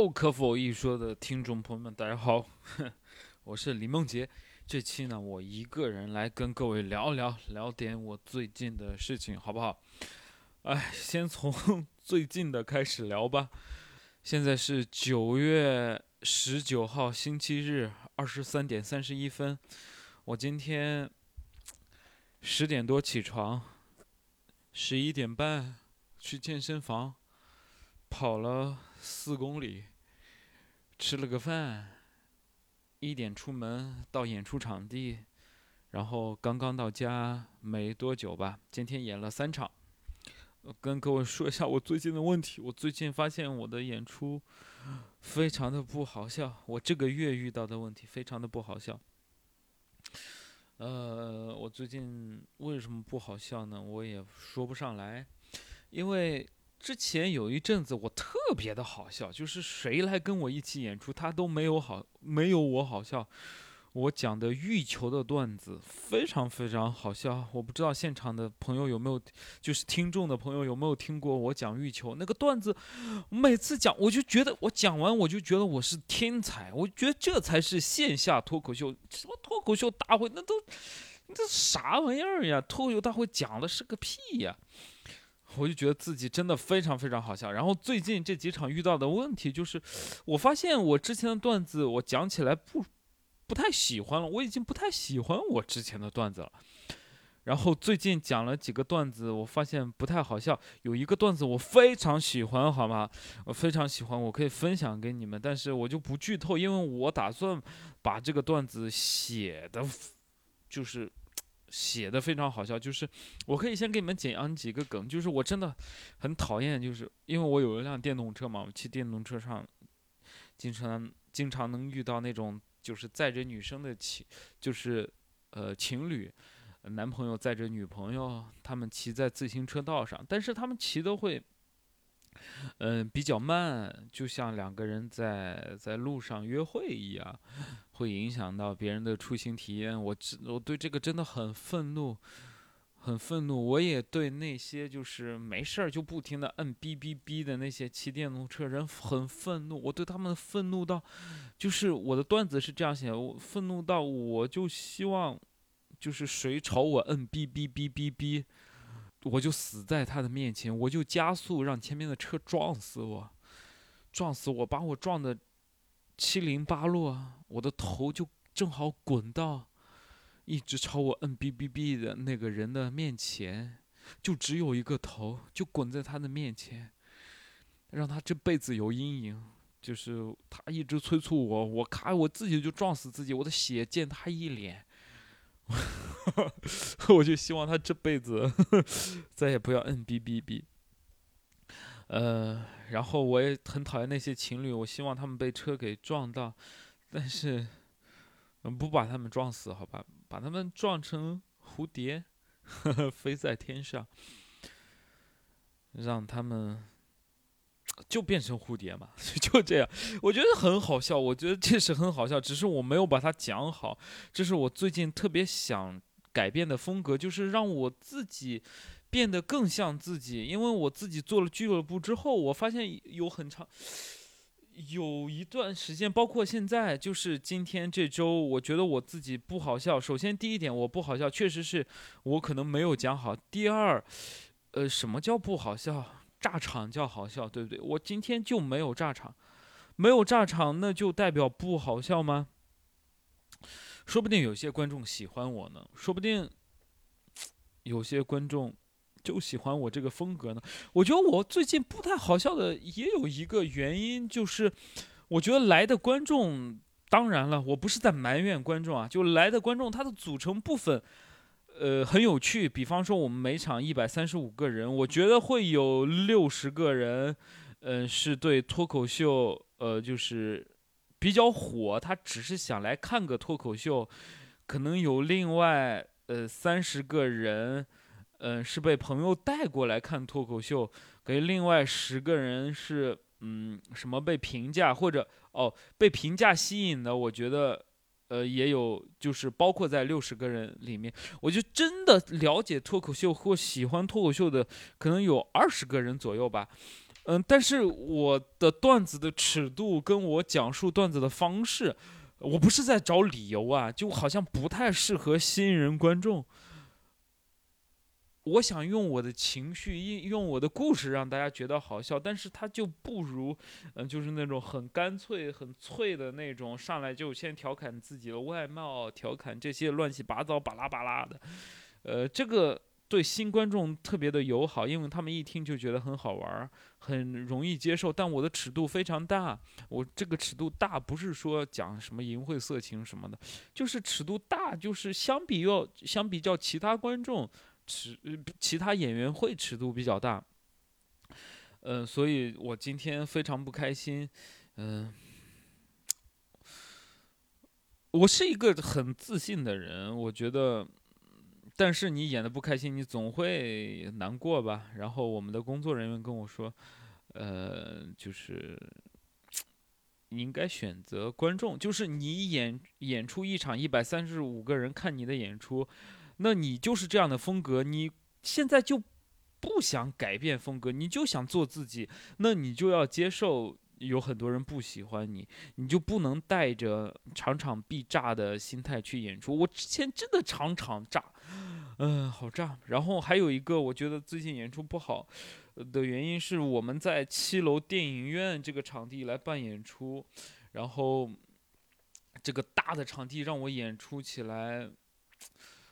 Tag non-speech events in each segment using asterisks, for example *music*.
Hello，可否一说的听众朋友们，大家好，*laughs* 我是李梦洁。这期呢，我一个人来跟各位聊聊聊点我最近的事情，好不好？哎，先从 *laughs* 最近的开始聊吧。现在是九月十九号星期日二十三点三十一分。我今天十点多起床，十一点半去健身房跑了四公里，吃了个饭，一点出门到演出场地，然后刚刚到家没多久吧。今天演了三场。跟各位说一下我最近的问题。我最近发现我的演出非常的不好笑。我这个月遇到的问题非常的不好笑。呃，我最近为什么不好笑呢？我也说不上来，因为之前有一阵子我特别的好笑，就是谁来跟我一起演出，他都没有好，没有我好笑。我讲的欲求的段子非常非常好笑，我不知道现场的朋友有没有，就是听众的朋友有没有听过我讲欲求那个段子。每次讲，我就觉得我讲完我就觉得我是天才，我觉得这才是线下脱口秀，什么脱口秀大会那都，那啥玩意儿呀？脱口秀大会讲的是个屁呀！我就觉得自己真的非常非常好笑。然后最近这几场遇到的问题就是，我发现我之前的段子我讲起来不。不太喜欢了，我已经不太喜欢我之前的段子了。然后最近讲了几个段子，我发现不太好笑。有一个段子我非常喜欢，好吗？我非常喜欢，我可以分享给你们，但是我就不剧透，因为我打算把这个段子写的，就是写的非常好笑。就是我可以先给你们讲几个梗，就是我真的很讨厌，就是因为我有一辆电动车嘛，我骑电动车上经常经常能遇到那种。就是载着女生的骑，就是，呃，情侣，男朋友载着女朋友，他们骑在自行车道上，但是他们骑都会，嗯，比较慢，就像两个人在在路上约会一样，会影响到别人的出行体验。我我对这个真的很愤怒。很愤怒，我也对那些就是没事儿就不停的摁哔哔哔的那些骑电动车人很愤怒。我对他们愤怒到，就是我的段子是这样写：我愤怒到我就希望，就是谁朝我摁哔哔哔哔哔，我就死在他的面前，我就加速让前面的车撞死我，撞死我，把我撞的七零八落，我的头就正好滚到。一直朝我摁哔哔哔的那个人的面前，就只有一个头，就滚在他的面前，让他这辈子有阴影。就是他一直催促我，我咔，我自己就撞死自己，我的血溅他一脸，*laughs* 我就希望他这辈子 *laughs* 再也不要摁哔哔哔。呃，然后我也很讨厌那些情侣，我希望他们被车给撞到，但是不把他们撞死，好吧。把他们撞成蝴蝶，*laughs* 飞在天上，让他们就变成蝴蝶嘛，*laughs* 就这样。我觉得很好笑，我觉得这是很好笑，只是我没有把它讲好。这是我最近特别想改变的风格，就是让我自己变得更像自己。因为我自己做了俱乐部之后，我发现有很长。有一段时间，包括现在，就是今天这周，我觉得我自己不好笑。首先，第一点，我不好笑，确实是我可能没有讲好。第二，呃，什么叫不好笑？炸场叫好笑，对不对？我今天就没有炸场，没有炸场，那就代表不好笑吗？说不定有些观众喜欢我呢，说不定有些观众。就喜欢我这个风格呢？我觉得我最近不太好笑的也有一个原因，就是我觉得来的观众，当然了，我不是在埋怨观众啊，就来的观众，他的组成部分，呃，很有趣。比方说，我们每场一百三十五个人，我觉得会有六十个人，嗯，是对脱口秀，呃，就是比较火，他只是想来看个脱口秀，可能有另外呃三十个人。嗯，是被朋友带过来看脱口秀，给另外十个人是嗯什么被评价或者哦被评价吸引的，我觉得呃也有，就是包括在六十个人里面，我就真的了解脱口秀或喜欢脱口秀的可能有二十个人左右吧。嗯，但是我的段子的尺度跟我讲述段子的方式，我不是在找理由啊，就好像不太适合新人观众。我想用我的情绪，用用我的故事让大家觉得好笑，但是他就不如，嗯，就是那种很干脆、很脆的那种，上来就先调侃自己的外貌，调侃这些乱七八糟、巴拉巴拉的，呃，这个对新观众特别的友好，因为他们一听就觉得很好玩，很容易接受。但我的尺度非常大，我这个尺度大不是说讲什么淫秽色情什么的，就是尺度大，就是相比要相比较其他观众。尺其他演员会尺度比较大，嗯，所以我今天非常不开心，嗯，我是一个很自信的人，我觉得，但是你演的不开心，你总会难过吧？然后我们的工作人员跟我说，呃，就是你应该选择观众，就是你演演出一场一百三十五个人看你的演出。那你就是这样的风格，你现在就不想改变风格，你就想做自己，那你就要接受有很多人不喜欢你，你就不能带着场场必炸的心态去演出。我之前真的场场炸，嗯，好炸。然后还有一个，我觉得最近演出不好的原因是我们在七楼电影院这个场地来办演出，然后这个大的场地让我演出起来。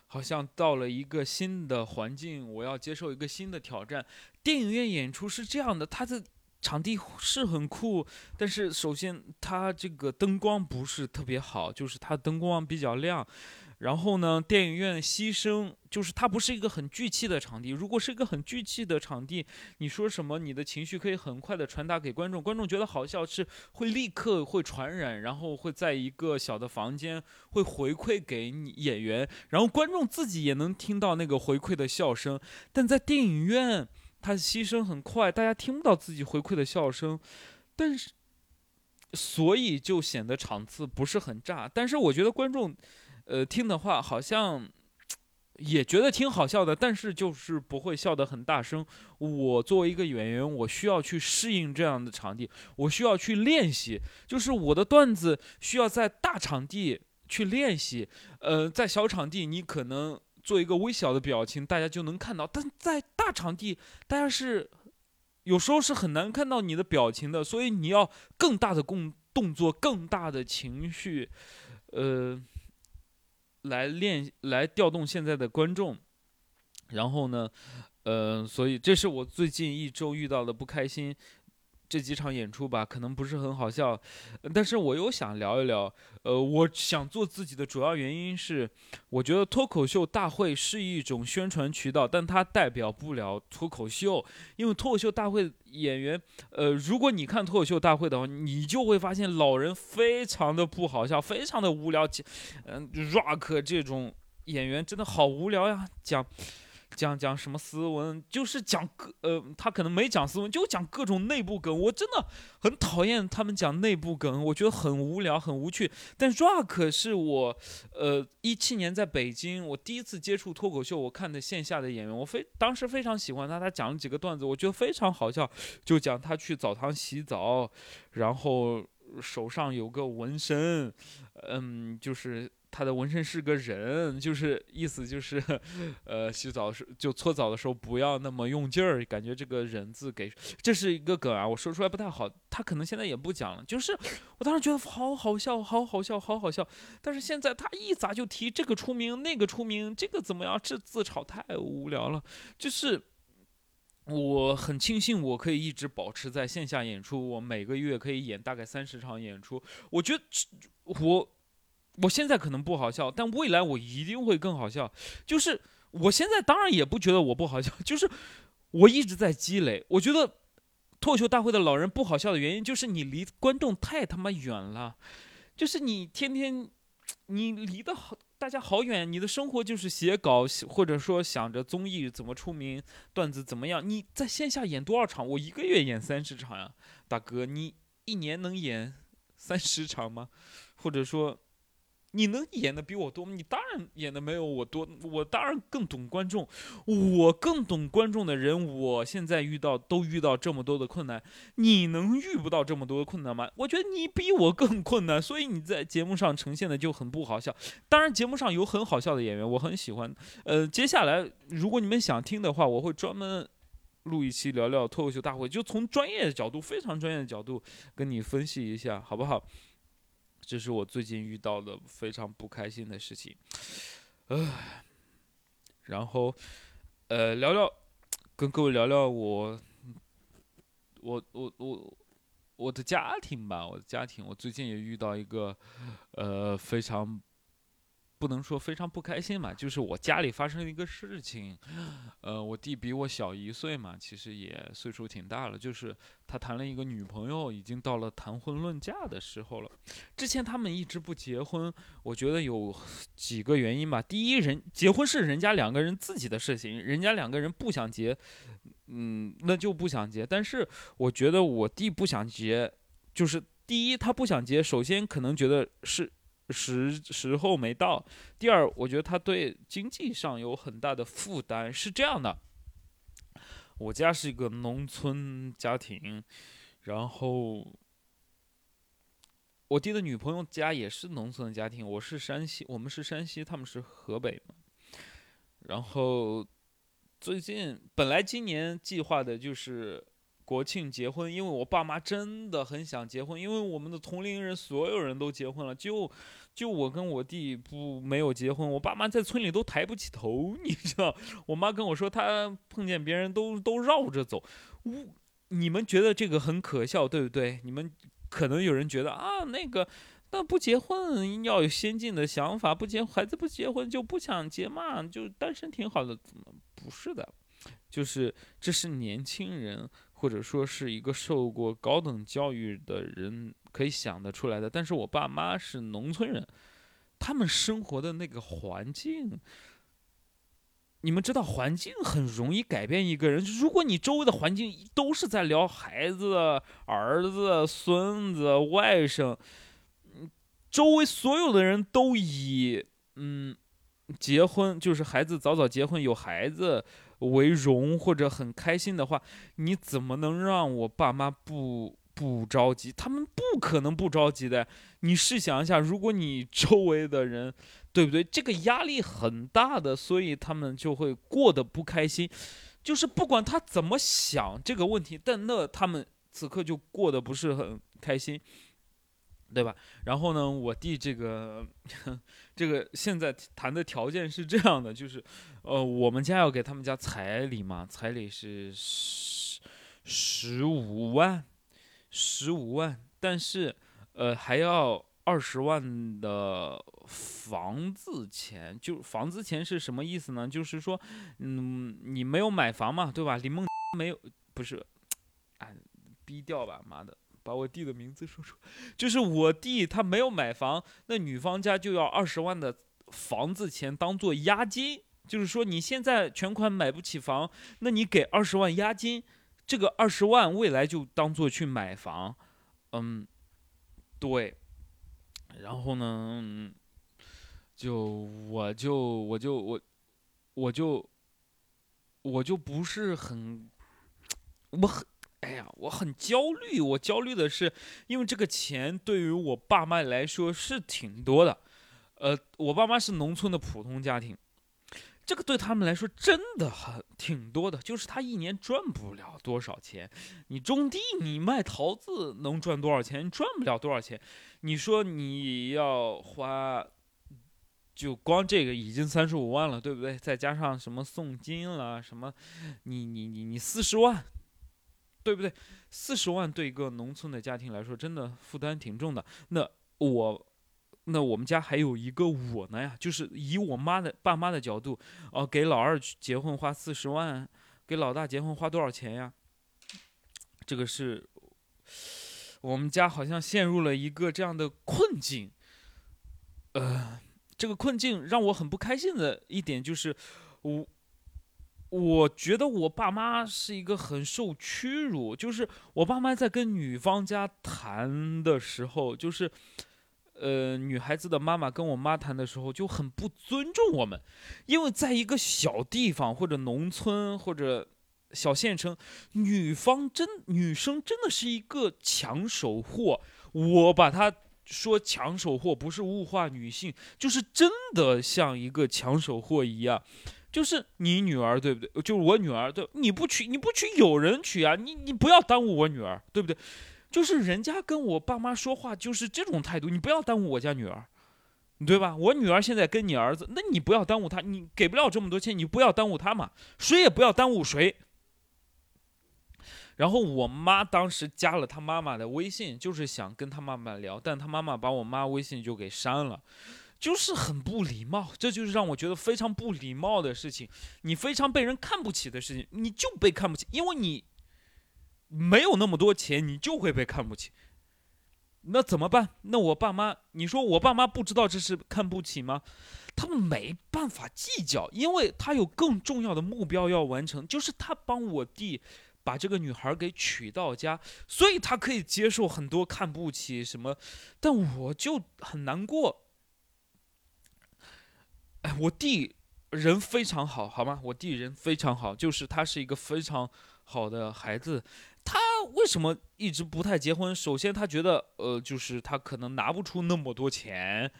好像到了一个新的环境，我要接受一个新的挑战。电影院演出是这样的，它的场地是很酷，但是首先它这个灯光不是特别好，就是它灯光比较亮。然后呢，电影院牺牲就是它不是一个很聚气的场地。如果是一个很聚气的场地，你说什么，你的情绪可以很快的传达给观众，观众觉得好笑是会立刻会传染，然后会在一个小的房间会回馈给你演员，然后观众自己也能听到那个回馈的笑声。但在电影院，它牺牲很快，大家听不到自己回馈的笑声，但是所以就显得场次不是很炸。但是我觉得观众。呃，听的话好像也觉得挺好笑的，但是就是不会笑得很大声。我作为一个演员，我需要去适应这样的场地，我需要去练习。就是我的段子需要在大场地去练习，呃，在小场地你可能做一个微小的表情，大家就能看到；但在大场地，大家是有时候是很难看到你的表情的，所以你要更大的动动作，更大的情绪，呃。来练，来调动现在的观众，然后呢，呃，所以这是我最近一周遇到的不开心。这几场演出吧，可能不是很好笑，但是我又想聊一聊。呃，我想做自己的主要原因是，我觉得脱口秀大会是一种宣传渠道，但它代表不了脱口秀。因为脱口秀大会演员，呃，如果你看脱口秀大会的话，你就会发现老人非常的不好笑，非常的无聊。嗯，rock 这种演员真的好无聊呀，讲。讲讲什么斯文，就是讲各呃，他可能没讲斯文，就讲各种内部梗。我真的很讨厌他们讲内部梗，我觉得很无聊，很无趣。但 Rock 是我，呃，一七年在北京，我第一次接触脱口秀，我看的线下的演员，我非当时非常喜欢他，他讲了几个段子，我觉得非常好笑，就讲他去澡堂洗澡，然后手上有个纹身，嗯，就是。他的纹身是个人，就是意思就是，呃，洗澡时就搓澡的时候不要那么用劲儿，感觉这个人字给这是一个梗啊，我说出来不太好，他可能现在也不讲了。就是我当时觉得好好笑，好好笑，好好笑，但是现在他一咋就提这个出名，那个出名，这个怎么样？这自嘲太无聊了。就是我很庆幸我可以一直保持在线下演出，我每个月可以演大概三十场演出，我觉得我。我现在可能不好笑，但未来我一定会更好笑。就是我现在当然也不觉得我不好笑，*laughs* 就是我一直在积累。我觉得脱口秀大会的老人不好笑的原因，就是你离观众太他妈远了。就是你天天你离得好，大家好远。你的生活就是写稿，或者说想着综艺怎么出名，段子怎么样。你在线下演多少场？我一个月演三十场呀，大哥，你一年能演三十场吗？或者说？你能演的比我多吗？你当然演的没有我多，我当然更懂观众，我更懂观众的人，我现在遇到都遇到这么多的困难，你能遇不到这么多的困难吗？我觉得你比我更困难，所以你在节目上呈现的就很不好笑。当然，节目上有很好笑的演员，我很喜欢。呃，接下来如果你们想听的话，我会专门录一期聊聊脱口秀大会，就从专业的角度，非常专业的角度跟你分析一下，好不好？这是我最近遇到的非常不开心的事情，唉，然后，呃，聊聊，跟各位聊聊我，我我我我的家庭吧，我的家庭，我最近也遇到一个，呃，非常。不能说非常不开心嘛，就是我家里发生一个事情，呃，我弟比我小一岁嘛，其实也岁数挺大了，就是他谈了一个女朋友，已经到了谈婚论嫁的时候了。之前他们一直不结婚，我觉得有几个原因吧。第一，人结婚是人家两个人自己的事情，人家两个人不想结，嗯，那就不想结。但是我觉得我弟不想结，就是第一他不想结，首先可能觉得是。时时候没到。第二，我觉得他对经济上有很大的负担。是这样的，我家是一个农村家庭，然后我弟的女朋友家也是农村的家庭。我是山西，我们是山西，他们是河北嘛。然后最近本来今年计划的就是。国庆结婚，因为我爸妈真的很想结婚，因为我们的同龄人所有人都结婚了，就就我跟我弟不没有结婚，我爸妈在村里都抬不起头，你知道？我妈跟我说，她碰见别人都都绕着走。呜你们觉得这个很可笑，对不对？你们可能有人觉得啊，那个那不结婚要有先进的想法，不结孩子不结婚就不想结嘛，就单身挺好的，怎么不是的？就是这是年轻人。或者说是一个受过高等教育的人可以想得出来的，但是我爸妈是农村人，他们生活的那个环境，你们知道，环境很容易改变一个人。如果你周围的环境都是在聊孩子、儿子、孙子、外甥，周围所有的人都以嗯结婚就是孩子早早结婚有孩子。为荣或者很开心的话，你怎么能让我爸妈不不着急？他们不可能不着急的。你试想一下，如果你周围的人，对不对？这个压力很大的，所以他们就会过得不开心。就是不管他怎么想这个问题，但那他们此刻就过得不是很开心。对吧？然后呢，我弟这个，*laughs* 这个现在谈的条件是这样的，就是，呃，我们家要给他们家彩礼嘛，彩礼是十十五万，十五万，但是，呃，还要二十万的房子钱。就房子钱是什么意思呢？就是说，嗯，你没有买房嘛，对吧？李梦 *laughs* 没有，不是，哎，逼掉吧，妈的。把我弟的名字说出，就是我弟他没有买房，那女方家就要二十万的房子钱当做押金，就是说你现在全款买不起房，那你给二十万押金，这个二十万未来就当做去买房，嗯，对，然后呢，就我就我就我我就我就不是很，我很。哎呀，我很焦虑。我焦虑的是，因为这个钱对于我爸妈来说是挺多的。呃，我爸妈是农村的普通家庭，这个对他们来说真的很挺多的。就是他一年赚不了多少钱。你种地，你卖桃子能赚多少钱？赚不了多少钱。你说你要花，就光这个已经三十五万了，对不对？再加上什么送金了什么，你你你你四十万。对不对？四十万对一个农村的家庭来说，真的负担挺重的。那我，那我们家还有一个我呢呀，就是以我妈的爸妈的角度，哦，给老二结婚花四十万，给老大结婚花多少钱呀？这个是我们家好像陷入了一个这样的困境。呃，这个困境让我很不开心的一点就是，我。我觉得我爸妈是一个很受屈辱，就是我爸妈在跟女方家谈的时候，就是，呃，女孩子的妈妈跟我妈谈的时候就很不尊重我们，因为在一个小地方或者农村或者小县城，女方真女生真的是一个抢手货。我把她说抢手货，不是物化女性，就是真的像一个抢手货一样。就是你女儿对不对？就是我女儿对，你不娶你不娶有人娶啊！你你不要耽误我女儿，对不对？就是人家跟我爸妈说话就是这种态度，你不要耽误我家女儿，对吧？我女儿现在跟你儿子，那你不要耽误她，你给不了这么多钱，你不要耽误她嘛，谁也不要耽误谁。然后我妈当时加了她妈妈的微信，就是想跟她妈妈聊，但她妈妈把我妈微信就给删了，就是很不礼貌，这就是让我觉得非常不礼貌的事情，你非常被人看不起的事情，你就被看不起，因为你。没有那么多钱，你就会被看不起。那怎么办？那我爸妈，你说我爸妈不知道这是看不起吗？他们没办法计较，因为他有更重要的目标要完成，就是他帮我弟把这个女孩给娶到家，所以他可以接受很多看不起什么。但我就很难过。我弟人非常好，好吗？我弟人非常好，就是他是一个非常好的孩子。他为什么一直不太结婚？首先，他觉得，呃，就是他可能拿不出那么多钱，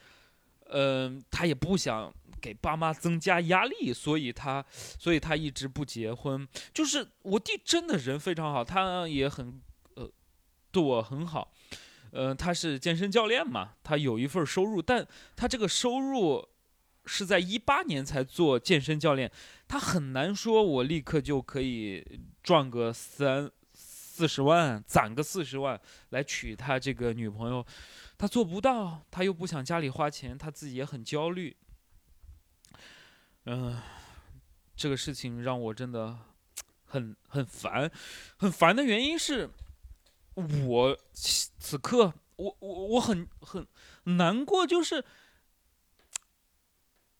嗯，他也不想给爸妈增加压力，所以他，所以他一直不结婚。就是我弟真的人非常好，他也很，呃，对我很好，呃，他是健身教练嘛，他有一份收入，但他这个收入是在一八年才做健身教练，他很难说我立刻就可以赚个三。四十万攒个四十万来娶他这个女朋友，他做不到，他又不想家里花钱，他自己也很焦虑。嗯，这个事情让我真的很很烦，很烦的原因是，我此刻我我我很很难过，就是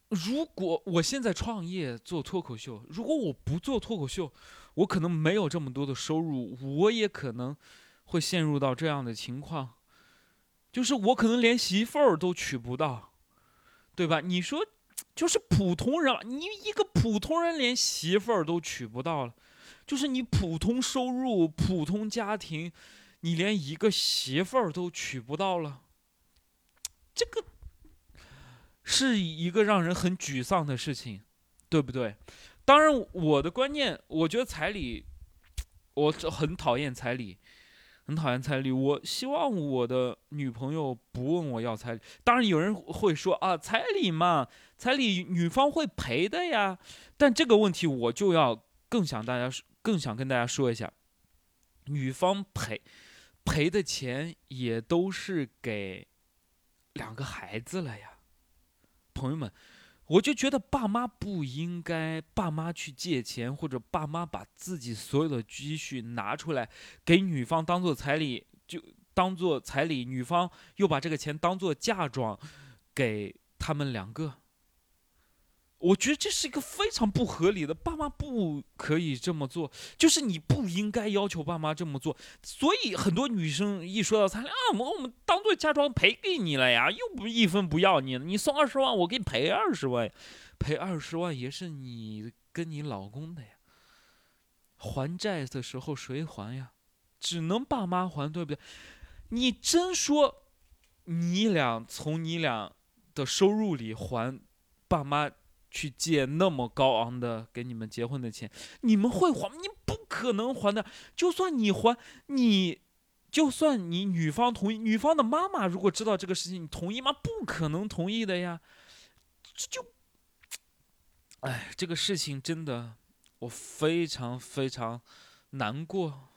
如果我现在创业做脱口秀，如果我不做脱口秀。我可能没有这么多的收入，我也可能会陷入到这样的情况，就是我可能连媳妇儿都娶不到，对吧？你说，就是普通人，你一个普通人连媳妇儿都娶不到了，就是你普通收入、普通家庭，你连一个媳妇儿都娶不到了，这个是一个让人很沮丧的事情，对不对？当然，我的观念，我觉得彩礼，我很讨厌彩礼，很讨厌彩礼。我希望我的女朋友不问我要彩礼。当然，有人会说啊，彩礼嘛，彩礼女方会赔的呀。但这个问题，我就要更想大家，更想跟大家说一下，女方赔赔的钱也都是给两个孩子了呀，朋友们。我就觉得爸妈不应该，爸妈去借钱，或者爸妈把自己所有的积蓄拿出来给女方当做彩礼，就当做彩礼，女方又把这个钱当做嫁妆给他们两个。我觉得这是一个非常不合理的，爸妈不可以这么做，就是你不应该要求爸妈这么做。所以很多女生一说到彩礼啊，我我们当做嫁妆赔给你了呀，又不一分不要你，你送二十万，我给你赔二十万，赔二十万也是你跟你老公的呀。还债的时候谁还呀？只能爸妈还，对不对？你真说你俩从你俩的收入里还爸妈？去借那么高昂的给你们结婚的钱，你们会还吗？你不可能还的。就算你还，你就算你女方同意，女方的妈妈如果知道这个事情，你同意吗？不可能同意的呀。这就，哎，这个事情真的，我非常非常难过。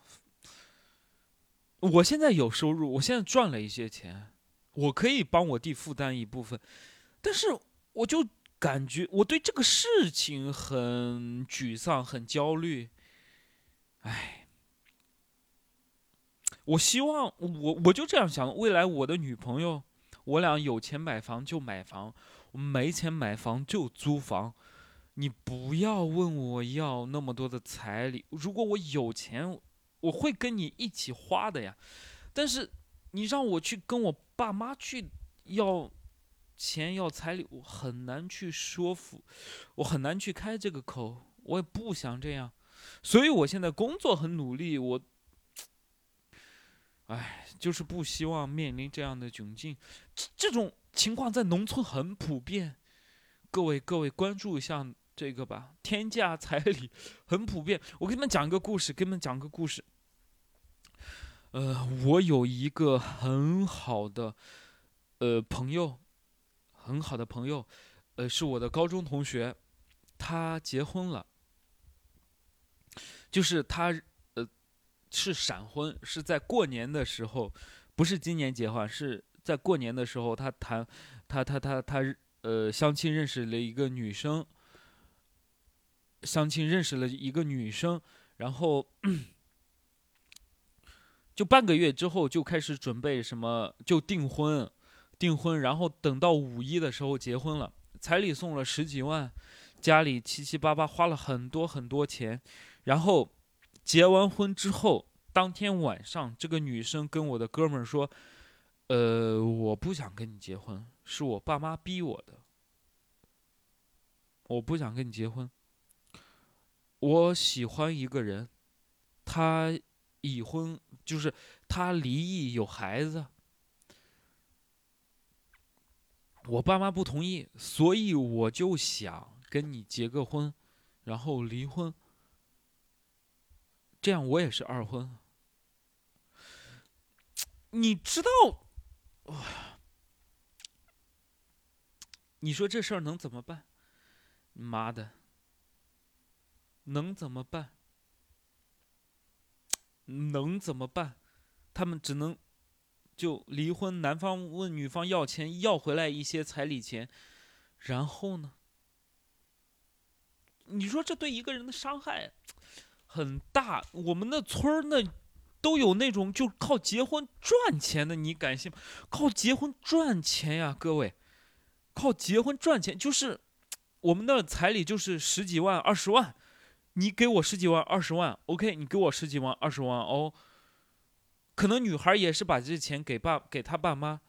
我现在有收入，我现在赚了一些钱，我可以帮我弟负担一部分，但是我就。感觉我对这个事情很沮丧，很焦虑。哎，我希望我我就这样想，未来我的女朋友，我俩有钱买房就买房，没钱买房就租房。你不要问我要那么多的彩礼，如果我有钱，我会跟你一起花的呀。但是你让我去跟我爸妈去。要钱要彩礼，我很难去说服，我很难去开这个口，我也不想这样，所以我现在工作很努力，我，哎，就是不希望面临这样的窘境，这这种情况在农村很普遍，各位各位关注一下这个吧，天价彩礼很普遍，我给你们讲一个故事，给你们讲个故事。呃，我有一个很好的，呃，朋友，很好的朋友，呃，是我的高中同学，他结婚了，就是他，呃，是闪婚，是在过年的时候，不是今年结婚，是在过年的时候，他谈，他他他他，呃，相亲认识了一个女生，相亲认识了一个女生，然后。就半个月之后就开始准备什么，就订婚，订婚，然后等到五一的时候结婚了，彩礼送了十几万，家里七七八八花了很多很多钱，然后结完婚之后，当天晚上这个女生跟我的哥们儿说：“呃，我不想跟你结婚，是我爸妈逼我的，我不想跟你结婚，我喜欢一个人，他。”已婚就是他离异有孩子，我爸妈不同意，所以我就想跟你结个婚，然后离婚，这样我也是二婚。你知道，你说这事儿能怎么办？妈的，能怎么办？能怎么办？他们只能就离婚，男方问女方要钱，要回来一些彩礼钱，然后呢？你说这对一个人的伤害很大。我们的村儿那都有那种就靠结婚赚钱的，你敢信？靠结婚赚钱呀，各位，靠结婚赚钱就是我们的彩礼就是十几万、二十万。你给我十几万、二十万，OK？你给我十几万、二十万哦。可能女孩也是把这钱给爸、给他爸妈。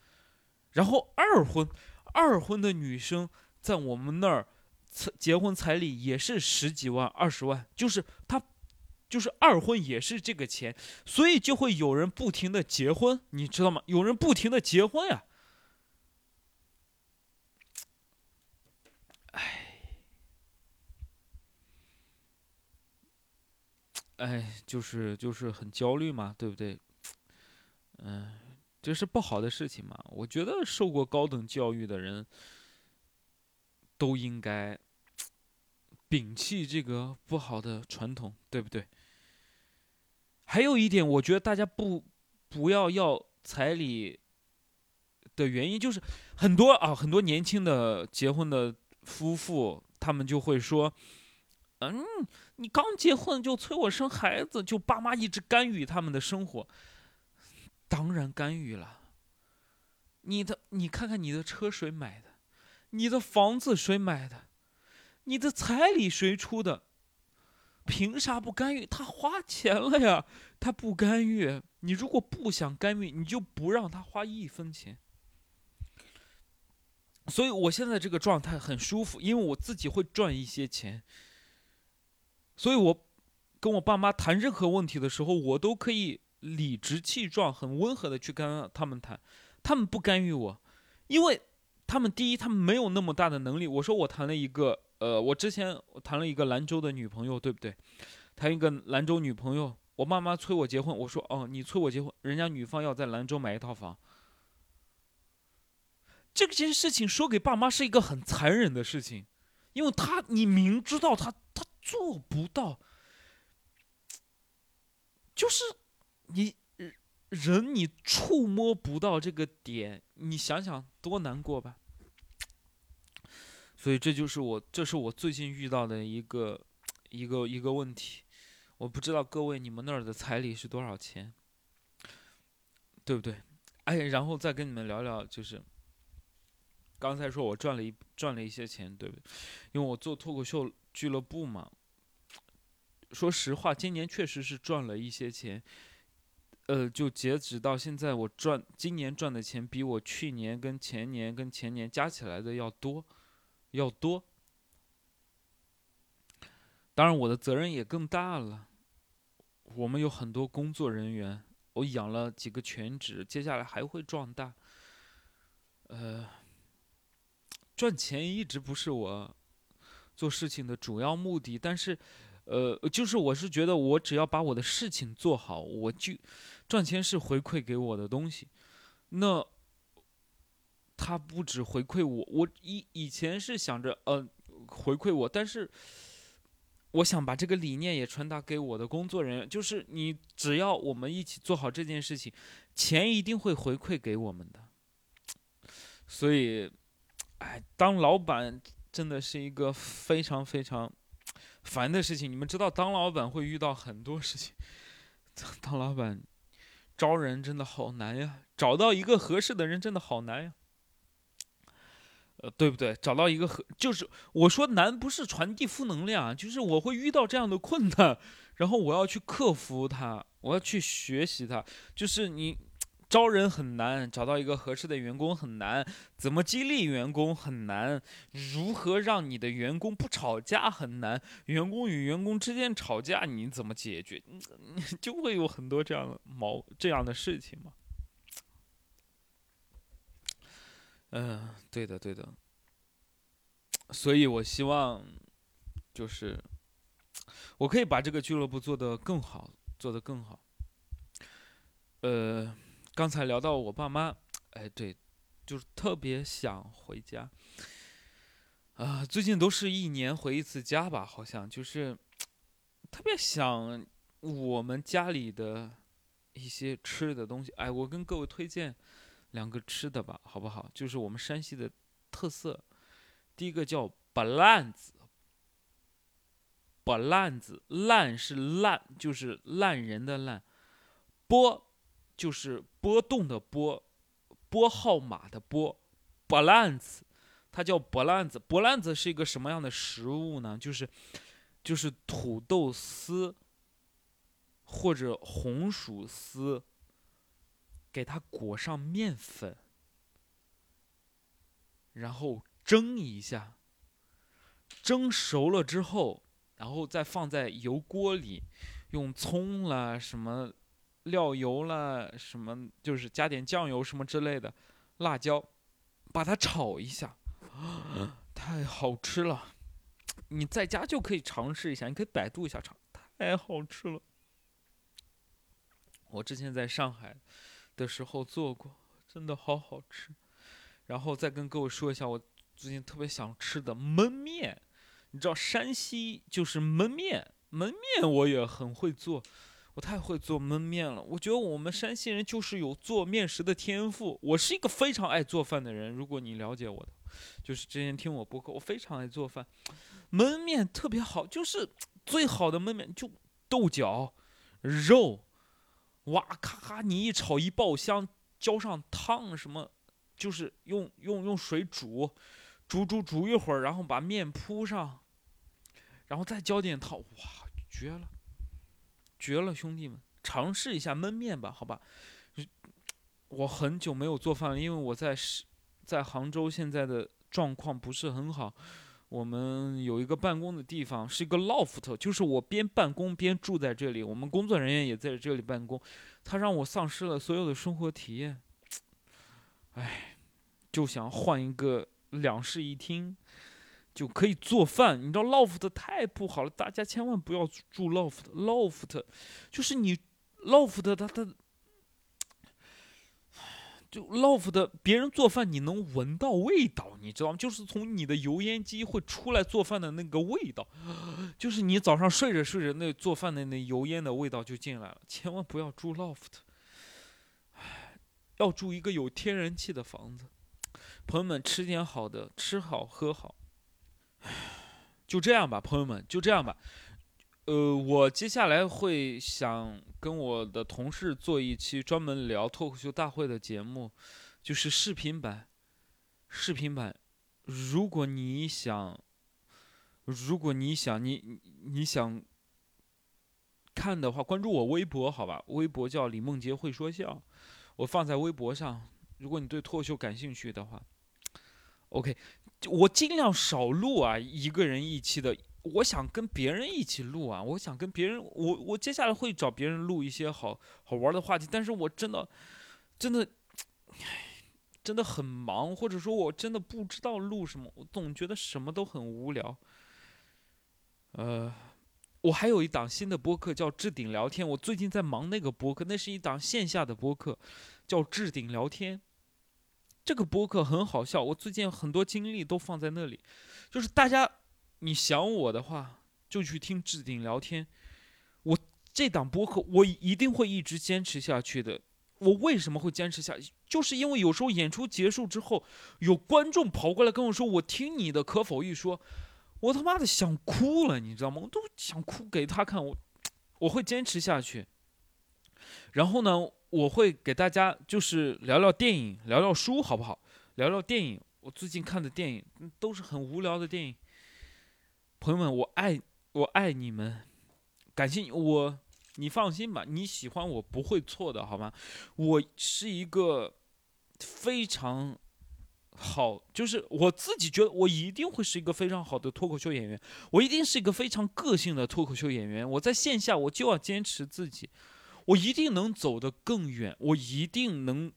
然后二婚，二婚的女生在我们那儿，结婚彩礼也是十几万、二十万，就是他，就是二婚也是这个钱，所以就会有人不停的结婚，你知道吗？有人不停的结婚呀。哎，就是就是很焦虑嘛，对不对？嗯，这是不好的事情嘛。我觉得受过高等教育的人都应该摒弃这个不好的传统，对不对？还有一点，我觉得大家不不要要彩礼的原因，就是很多啊，很多年轻的结婚的夫妇，他们就会说。嗯，你刚结婚就催我生孩子，就爸妈一直干预他们的生活，当然干预了。你的，你看看你的车谁买的，你的房子谁买的，你的彩礼谁出的，凭啥不干预？他花钱了呀，他不干预。你如果不想干预，你就不让他花一分钱。所以我现在这个状态很舒服，因为我自己会赚一些钱。所以，我跟我爸妈谈任何问题的时候，我都可以理直气壮、很温和的去跟他们谈，他们不干预我，因为他们第一，他们没有那么大的能力。我说我谈了一个，呃，我之前我谈了一个兰州的女朋友，对不对？谈一个兰州女朋友，我爸妈催我结婚，我说哦，你催我结婚，人家女方要在兰州买一套房，这件事情说给爸妈是一个很残忍的事情，因为他你明知道他他。做不到，就是你人你触摸不到这个点，你想想多难过吧。所以这就是我，这是我最近遇到的一个一个一个问题。我不知道各位你们那儿的彩礼是多少钱，对不对？哎，然后再跟你们聊聊，就是刚才说我赚了一赚了一些钱，对不对？因为我做脱口秀。俱乐部嘛，说实话，今年确实是赚了一些钱。呃，就截止到现在，我赚今年赚的钱比我去年跟前年跟前年加起来的要多，要多。当然，我的责任也更大了。我们有很多工作人员，我养了几个全职，接下来还会壮大。呃，赚钱一直不是我做事情的主要目的，但是，呃，就是我是觉得，我只要把我的事情做好，我就赚钱是回馈给我的东西。那他不止回馈我，我以以前是想着，呃，回馈我，但是。我想把这个理念也传达给我的工作人员，就是你只要我们一起做好这件事情，钱一定会回馈给我们的。所以，哎，当老板真的是一个非常非常烦的事情。你们知道，当老板会遇到很多事情。当老板招人真的好难呀，找到一个合适的人真的好难呀。呃，对不对？找到一个和就是我说难不是传递负能量，就是我会遇到这样的困难，然后我要去克服它，我要去学习它。就是你招人很难，找到一个合适的员工很难，怎么激励员工很难，如何让你的员工不吵架很难，员工与员工之间吵架你怎么解决？*laughs* 就会有很多这样的毛这样的事情嘛。嗯，对的，对的。所以我希望，就是我可以把这个俱乐部做得更好，做得更好。呃，刚才聊到我爸妈，哎，对，就是特别想回家。啊，最近都是一年回一次家吧，好像就是特别想我们家里的一些吃的东西。哎，我跟各位推荐。两个吃的吧，好不好？就是我们山西的特色。第一个叫把烂子，把烂子，烂是烂，就是烂人的烂。拨就是波动的波，拨号码的拨，balance，，它叫 balance。balance 是一个什么样的食物呢？就是，就是土豆丝或者红薯丝。给它裹上面粉，然后蒸一下，蒸熟了之后，然后再放在油锅里，用葱啦、什么料油啦、什么就是加点酱油什么之类的，辣椒，把它炒一下，*gasps* 太好吃了！你在家就可以尝试一下，你可以百度一下尝，太好吃了。我之前在上海。的时候做过，真的好好吃。然后再跟各位说一下，我最近特别想吃的焖面。你知道山西就是焖面，焖面我也很会做，我太会做焖面了。我觉得我们山西人就是有做面食的天赋。我是一个非常爱做饭的人，如果你了解我的，就是之前听我播客，我非常爱做饭。焖面特别好，就是最好的焖面就豆角、肉。哇咔咔！你一炒一爆香，浇上汤什么，就是用用用水煮，煮煮煮一会儿，然后把面铺上，然后再浇点汤，哇，绝了，绝了，兄弟们，尝试一下焖面吧，好吧。我很久没有做饭了，因为我在是，在杭州，现在的状况不是很好。我们有一个办公的地方，是一个 loft，就是我边办公边住在这里。我们工作人员也在这里办公，他让我丧失了所有的生活体验。哎，就想换一个两室一厅，就可以做饭。你知道 loft 太不好了，大家千万不要住 loft。loft 就是你 loft 它它。就 loft 别人做饭，你能闻到味道，你知道吗？就是从你的油烟机会出来做饭的那个味道，就是你早上睡着睡着，那做饭的那油烟的味道就进来了。千万不要住 loft，要住一个有天然气的房子。朋友们，吃点好的，吃好喝好。*sighs* 就这样吧，朋友们，就这样吧。呃，我接下来会想跟我的同事做一期专门聊脱口秀大会的节目，就是视频版。视频版，如果你想，如果你想，你你想看的话，关注我微博好吧？微博叫李梦洁会说笑，我放在微博上。如果你对脱口秀感兴趣的话，OK，我尽量少录啊，一个人一期的。我想跟别人一起录啊，我想跟别人，我我接下来会找别人录一些好好玩的话题，但是我真的，真的，真的很忙，或者说我真的不知道录什么，我总觉得什么都很无聊。呃，我还有一档新的播客叫置顶聊天，我最近在忙那个播客，那是一档线下的播客，叫置顶聊天。这个播客很好笑，我最近很多精力都放在那里，就是大家你想我的话，就去听置顶聊天。我这档播客我一定会一直坚持下去的。我为什么会坚持下去？就是因为有时候演出结束之后，有观众跑过来跟我说：“我听你的可否一说，我他妈的想哭了，你知道吗？我都想哭给他看。”我我会坚持下去。然后呢？我会给大家就是聊聊电影，聊聊书，好不好？聊聊电影，我最近看的电影都是很无聊的电影。朋友们，我爱我爱你们，感谢你我，你放心吧，你喜欢我不会错的，好吗？我是一个非常好，就是我自己觉得我一定会是一个非常好的脱口秀演员，我一定是一个非常个性的脱口秀演员。我在线下我就要坚持自己。我一定能走得更远，我一定能，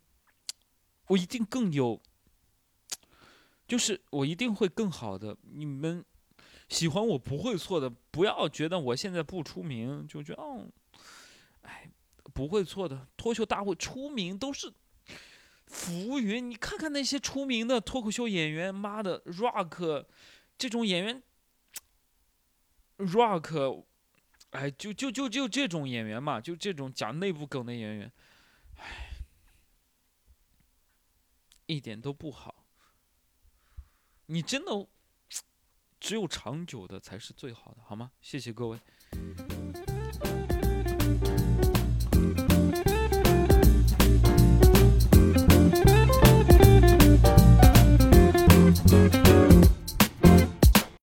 *tsk* 我一定更有，*tsk* 就是我一定会更好的。你们喜欢我不会错的，不要觉得我现在不出名就觉得，哦，哎，不会错的。脱口秀大会出名都是浮云，你看看那些出名的脱口秀演员，妈的，rock 这种演员，rock。哎，就就就就这种演员嘛，就这种讲内部梗的演员，哎，一点都不好。你真的 *tsk* 只有长久的才是最好的，好吗？谢谢各位。